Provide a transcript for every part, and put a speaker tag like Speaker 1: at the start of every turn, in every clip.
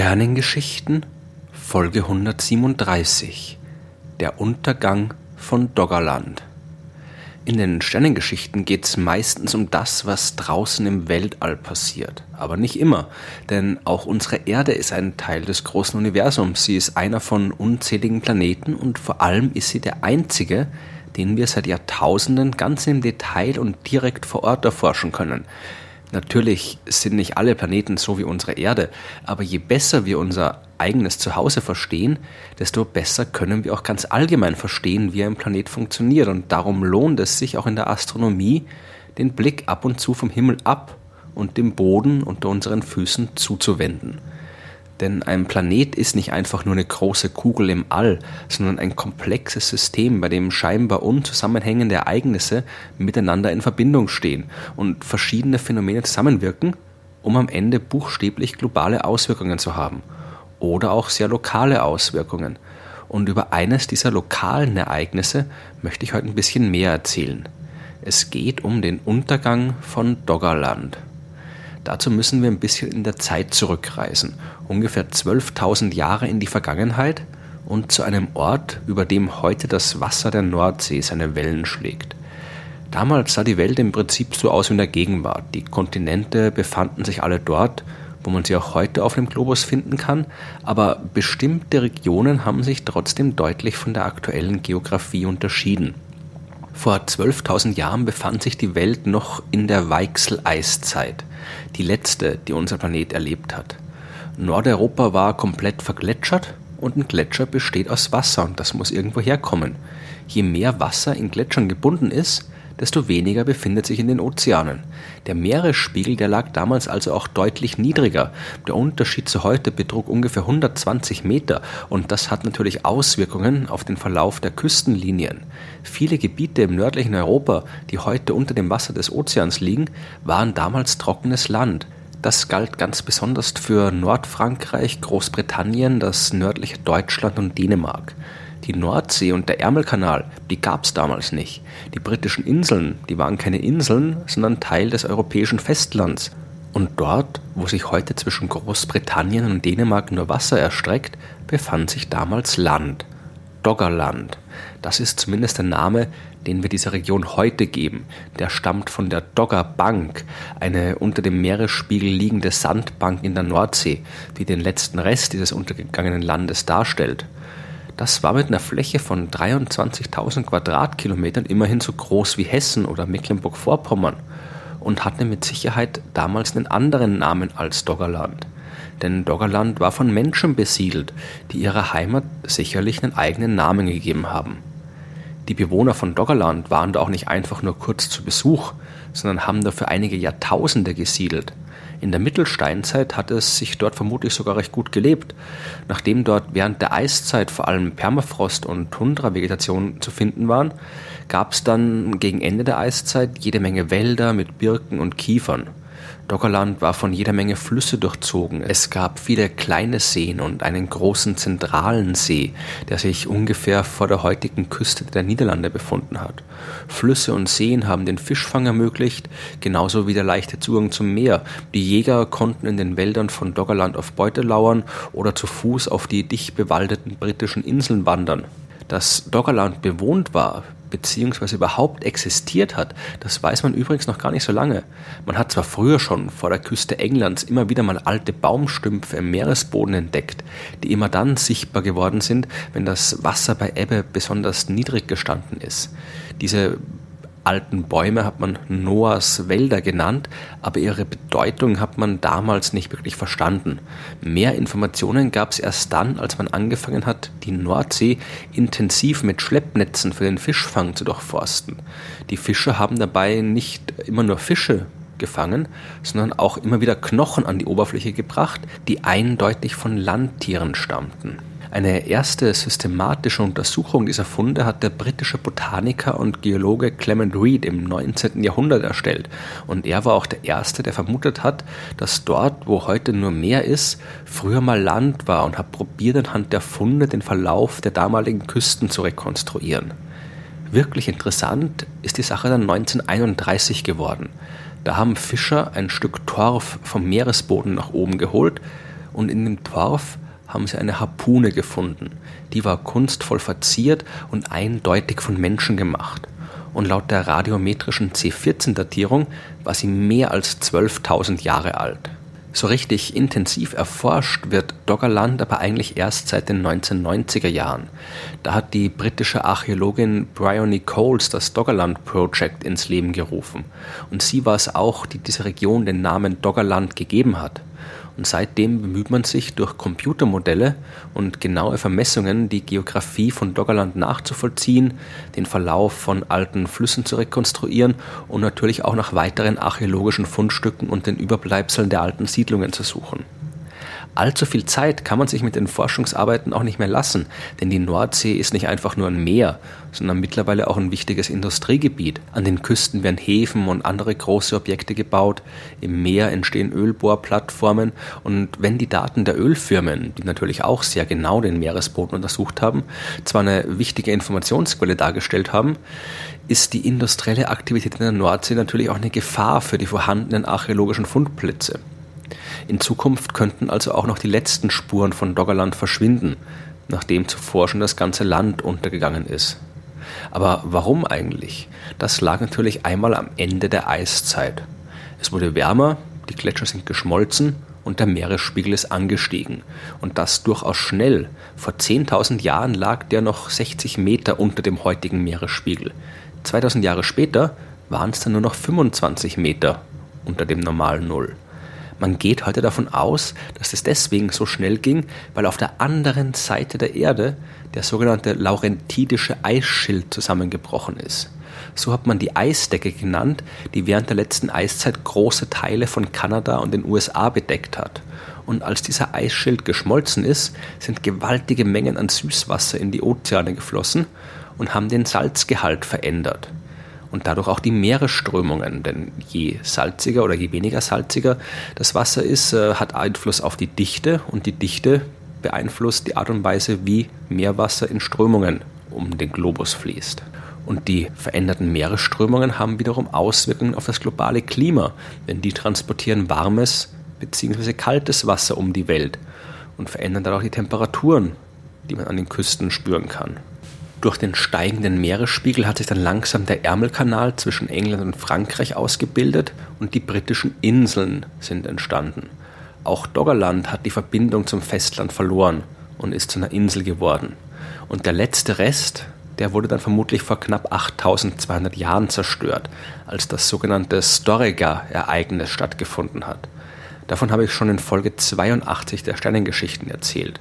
Speaker 1: Sternengeschichten Folge 137 Der Untergang von Doggerland In den Sternengeschichten geht es meistens um das, was draußen im Weltall passiert. Aber nicht immer, denn auch unsere Erde ist ein Teil des großen Universums. Sie ist einer von unzähligen Planeten und vor allem ist sie der einzige, den wir seit Jahrtausenden ganz im Detail und direkt vor Ort erforschen können. Natürlich sind nicht alle Planeten so wie unsere Erde, aber je besser wir unser eigenes Zuhause verstehen, desto besser können wir auch ganz allgemein verstehen, wie ein Planet funktioniert. Und darum lohnt es sich auch in der Astronomie, den Blick ab und zu vom Himmel ab und dem Boden unter unseren Füßen zuzuwenden. Denn ein Planet ist nicht einfach nur eine große Kugel im All, sondern ein komplexes System, bei dem scheinbar unzusammenhängende Ereignisse miteinander in Verbindung stehen und verschiedene Phänomene zusammenwirken, um am Ende buchstäblich globale Auswirkungen zu haben. Oder auch sehr lokale Auswirkungen. Und über eines dieser lokalen Ereignisse möchte ich heute ein bisschen mehr erzählen. Es geht um den Untergang von Doggerland. Dazu müssen wir ein bisschen in der Zeit zurückreisen, ungefähr 12.000 Jahre in die Vergangenheit und zu einem Ort, über dem heute das Wasser der Nordsee seine Wellen schlägt. Damals sah die Welt im Prinzip so aus wie in der Gegenwart. Die Kontinente befanden sich alle dort, wo man sie auch heute auf dem Globus finden kann, aber bestimmte Regionen haben sich trotzdem deutlich von der aktuellen Geografie unterschieden. Vor 12.000 Jahren befand sich die Welt noch in der Weichsel-Eiszeit, die letzte, die unser Planet erlebt hat. Nordeuropa war komplett vergletschert und ein Gletscher besteht aus Wasser und das muss irgendwo herkommen. Je mehr Wasser in Gletschern gebunden ist, desto weniger befindet sich in den Ozeanen. Der Meeresspiegel, der lag damals also auch deutlich niedriger. Der Unterschied zu heute betrug ungefähr 120 Meter und das hat natürlich Auswirkungen auf den Verlauf der Küstenlinien. Viele Gebiete im nördlichen Europa, die heute unter dem Wasser des Ozeans liegen, waren damals trockenes Land. Das galt ganz besonders für Nordfrankreich, Großbritannien, das nördliche Deutschland und Dänemark. Die Nordsee und der Ärmelkanal, die gab es damals nicht. Die britischen Inseln, die waren keine Inseln, sondern Teil des europäischen Festlands. Und dort, wo sich heute zwischen Großbritannien und Dänemark nur Wasser erstreckt, befand sich damals Land. Doggerland. Das ist zumindest der Name, den wir dieser Region heute geben. Der stammt von der Doggerbank, eine unter dem Meeresspiegel liegende Sandbank in der Nordsee, die den letzten Rest dieses untergegangenen Landes darstellt. Das war mit einer Fläche von 23.000 Quadratkilometern immerhin so groß wie Hessen oder Mecklenburg-Vorpommern und hatte mit Sicherheit damals einen anderen Namen als Doggerland. Denn Doggerland war von Menschen besiedelt, die ihrer Heimat sicherlich einen eigenen Namen gegeben haben. Die Bewohner von Doggerland waren da auch nicht einfach nur kurz zu Besuch, sondern haben dafür einige Jahrtausende gesiedelt. In der Mittelsteinzeit hat es sich dort vermutlich sogar recht gut gelebt. Nachdem dort während der Eiszeit vor allem Permafrost und Tundra-Vegetation zu finden waren, gab es dann gegen Ende der Eiszeit jede Menge Wälder mit Birken und Kiefern. Doggerland war von jeder Menge Flüsse durchzogen. Es gab viele kleine Seen und einen großen zentralen See, der sich ungefähr vor der heutigen Küste der Niederlande befunden hat. Flüsse und Seen haben den Fischfang ermöglicht, genauso wie der leichte Zugang zum Meer. Die Jäger konnten in den Wäldern von Doggerland auf Beute lauern oder zu Fuß auf die dicht bewaldeten britischen Inseln wandern. Dass Doggerland bewohnt war, beziehungsweise überhaupt existiert hat, das weiß man übrigens noch gar nicht so lange. Man hat zwar früher schon vor der Küste Englands immer wieder mal alte Baumstümpfe im Meeresboden entdeckt, die immer dann sichtbar geworden sind, wenn das Wasser bei Ebbe besonders niedrig gestanden ist. Diese alten Bäume hat man Noahs Wälder genannt, aber ihre Bedeutung hat man damals nicht wirklich verstanden. Mehr Informationen gab es erst dann, als man angefangen hat, die Nordsee intensiv mit Schleppnetzen für den Fischfang zu durchforsten. Die Fischer haben dabei nicht immer nur Fische gefangen, sondern auch immer wieder Knochen an die Oberfläche gebracht, die eindeutig von Landtieren stammten. Eine erste systematische Untersuchung dieser Funde hat der britische Botaniker und Geologe Clement Reed im 19. Jahrhundert erstellt. Und er war auch der Erste, der vermutet hat, dass dort, wo heute nur Meer ist, früher mal Land war und hat probiert anhand der Funde den Verlauf der damaligen Küsten zu rekonstruieren. Wirklich interessant ist die Sache dann 1931 geworden. Da haben Fischer ein Stück Torf vom Meeresboden nach oben geholt, und in dem Torf haben sie eine Harpune gefunden. Die war kunstvoll verziert und eindeutig von Menschen gemacht. Und laut der radiometrischen C14-Datierung war sie mehr als 12.000 Jahre alt. So richtig intensiv erforscht wird Doggerland aber eigentlich erst seit den 1990er Jahren. Da hat die britische Archäologin Bryony Coles das Doggerland Project ins Leben gerufen. Und sie war es auch, die dieser Region den Namen Doggerland gegeben hat. Und seitdem bemüht man sich durch Computermodelle und genaue Vermessungen die Geografie von Doggerland nachzuvollziehen, den Verlauf von alten Flüssen zu rekonstruieren und natürlich auch nach weiteren archäologischen Fundstücken und den Überbleibseln der alten Siedlungen zu suchen allzu viel Zeit kann man sich mit den Forschungsarbeiten auch nicht mehr lassen, denn die Nordsee ist nicht einfach nur ein Meer, sondern mittlerweile auch ein wichtiges Industriegebiet. An den Küsten werden Häfen und andere große Objekte gebaut, im Meer entstehen Ölbohrplattformen und wenn die Daten der Ölfirmen, die natürlich auch sehr genau den Meeresboden untersucht haben, zwar eine wichtige Informationsquelle dargestellt haben, ist die industrielle Aktivität in der Nordsee natürlich auch eine Gefahr für die vorhandenen archäologischen Fundplätze. In Zukunft könnten also auch noch die letzten Spuren von Doggerland verschwinden, nachdem zuvor schon das ganze Land untergegangen ist. Aber warum eigentlich? Das lag natürlich einmal am Ende der Eiszeit. Es wurde wärmer, die Gletscher sind geschmolzen und der Meeresspiegel ist angestiegen. Und das durchaus schnell. Vor 10.000 Jahren lag der noch 60 Meter unter dem heutigen Meeresspiegel. 2000 Jahre später waren es dann nur noch 25 Meter unter dem normalen Null. Man geht heute davon aus, dass es deswegen so schnell ging, weil auf der anderen Seite der Erde der sogenannte Laurentidische Eisschild zusammengebrochen ist. So hat man die Eisdecke genannt, die während der letzten Eiszeit große Teile von Kanada und den USA bedeckt hat. Und als dieser Eisschild geschmolzen ist, sind gewaltige Mengen an Süßwasser in die Ozeane geflossen und haben den Salzgehalt verändert und dadurch auch die Meeresströmungen. Denn je salziger oder je weniger salziger das Wasser ist, äh, hat Einfluss auf die Dichte und die Dichte beeinflusst die Art und Weise, wie Meerwasser in Strömungen um den Globus fließt. Und die veränderten Meeresströmungen haben wiederum Auswirkungen auf das globale Klima, denn die transportieren warmes bzw. kaltes Wasser um die Welt und verändern dadurch die Temperaturen, die man an den Küsten spüren kann. Durch den steigenden Meeresspiegel hat sich dann langsam der Ärmelkanal zwischen England und Frankreich ausgebildet und die britischen Inseln sind entstanden. Auch Doggerland hat die Verbindung zum Festland verloren und ist zu einer Insel geworden. Und der letzte Rest, der wurde dann vermutlich vor knapp 8200 Jahren zerstört, als das sogenannte Storega-Ereignis stattgefunden hat. Davon habe ich schon in Folge 82 der Sternengeschichten erzählt.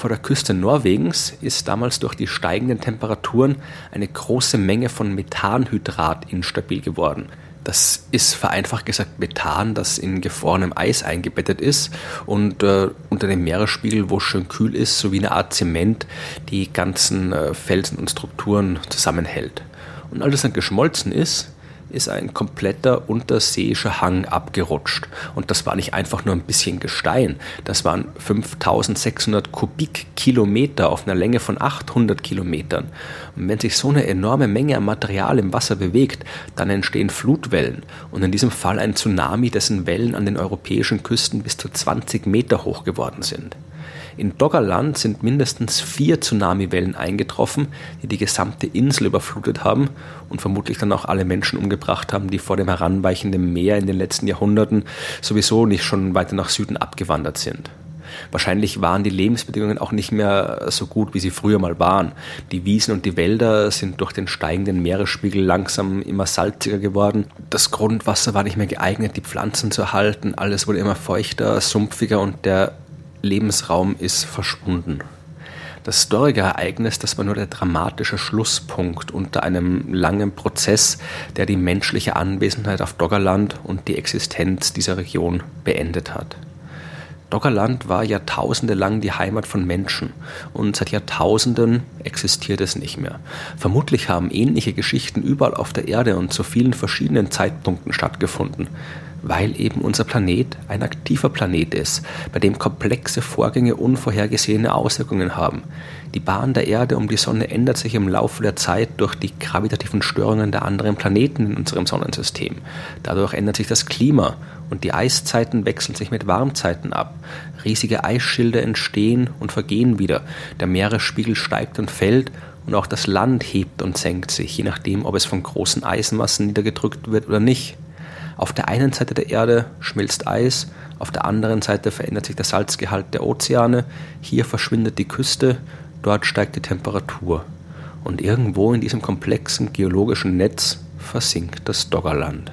Speaker 1: Vor der Küste Norwegens ist damals durch die steigenden Temperaturen eine große Menge von Methanhydrat instabil geworden. Das ist vereinfacht gesagt Methan, das in gefrorenem Eis eingebettet ist und äh, unter dem Meeresspiegel, wo es schön kühl ist, so wie eine Art Zement die ganzen äh, Felsen und Strukturen zusammenhält. Und als es dann geschmolzen ist, ist ein kompletter unterseeischer Hang abgerutscht. Und das war nicht einfach nur ein bisschen Gestein, das waren 5600 Kubikkilometer auf einer Länge von 800 Kilometern. Und wenn sich so eine enorme Menge an Material im Wasser bewegt, dann entstehen Flutwellen und in diesem Fall ein Tsunami, dessen Wellen an den europäischen Küsten bis zu 20 Meter hoch geworden sind. In Doggerland sind mindestens vier Tsunamiwellen eingetroffen, die die gesamte Insel überflutet haben und vermutlich dann auch alle Menschen umgebracht haben, die vor dem heranweichenden Meer in den letzten Jahrhunderten sowieso nicht schon weiter nach Süden abgewandert sind. Wahrscheinlich waren die Lebensbedingungen auch nicht mehr so gut, wie sie früher mal waren. Die Wiesen und die Wälder sind durch den steigenden Meeresspiegel langsam immer salziger geworden. Das Grundwasser war nicht mehr geeignet, die Pflanzen zu erhalten. Alles wurde immer feuchter, sumpfiger und der Lebensraum ist verschwunden. Das Storge-Ereignis, das war nur der dramatische Schlusspunkt unter einem langen Prozess, der die menschliche Anwesenheit auf Doggerland und die Existenz dieser Region beendet hat. Doggerland war jahrtausende lang die Heimat von Menschen und seit Jahrtausenden existiert es nicht mehr. Vermutlich haben ähnliche Geschichten überall auf der Erde und zu vielen verschiedenen Zeitpunkten stattgefunden. weil eben unser Planet ein aktiver Planet ist, bei dem komplexe Vorgänge unvorhergesehene Auswirkungen haben. Die Bahn der Erde um die Sonne ändert sich im Laufe der Zeit durch die gravitativen Störungen der anderen Planeten in unserem Sonnensystem. Dadurch ändert sich das Klima und die Eiszeiten wechseln sich mit Warmzeiten ab. Riesige Eisschilde entstehen und vergehen wieder. Der Meeresspiegel steigt und fällt und auch das Land hebt und senkt sich, je nachdem, ob es von großen Eismassen niedergedrückt wird oder nicht. Auf der einen Seite der Erde schmilzt Eis, auf der anderen Seite verändert sich der Salzgehalt der Ozeane, hier verschwindet die Küste, dort steigt die Temperatur. Und irgendwo in diesem komplexen geologischen Netz versinkt das Doggerland.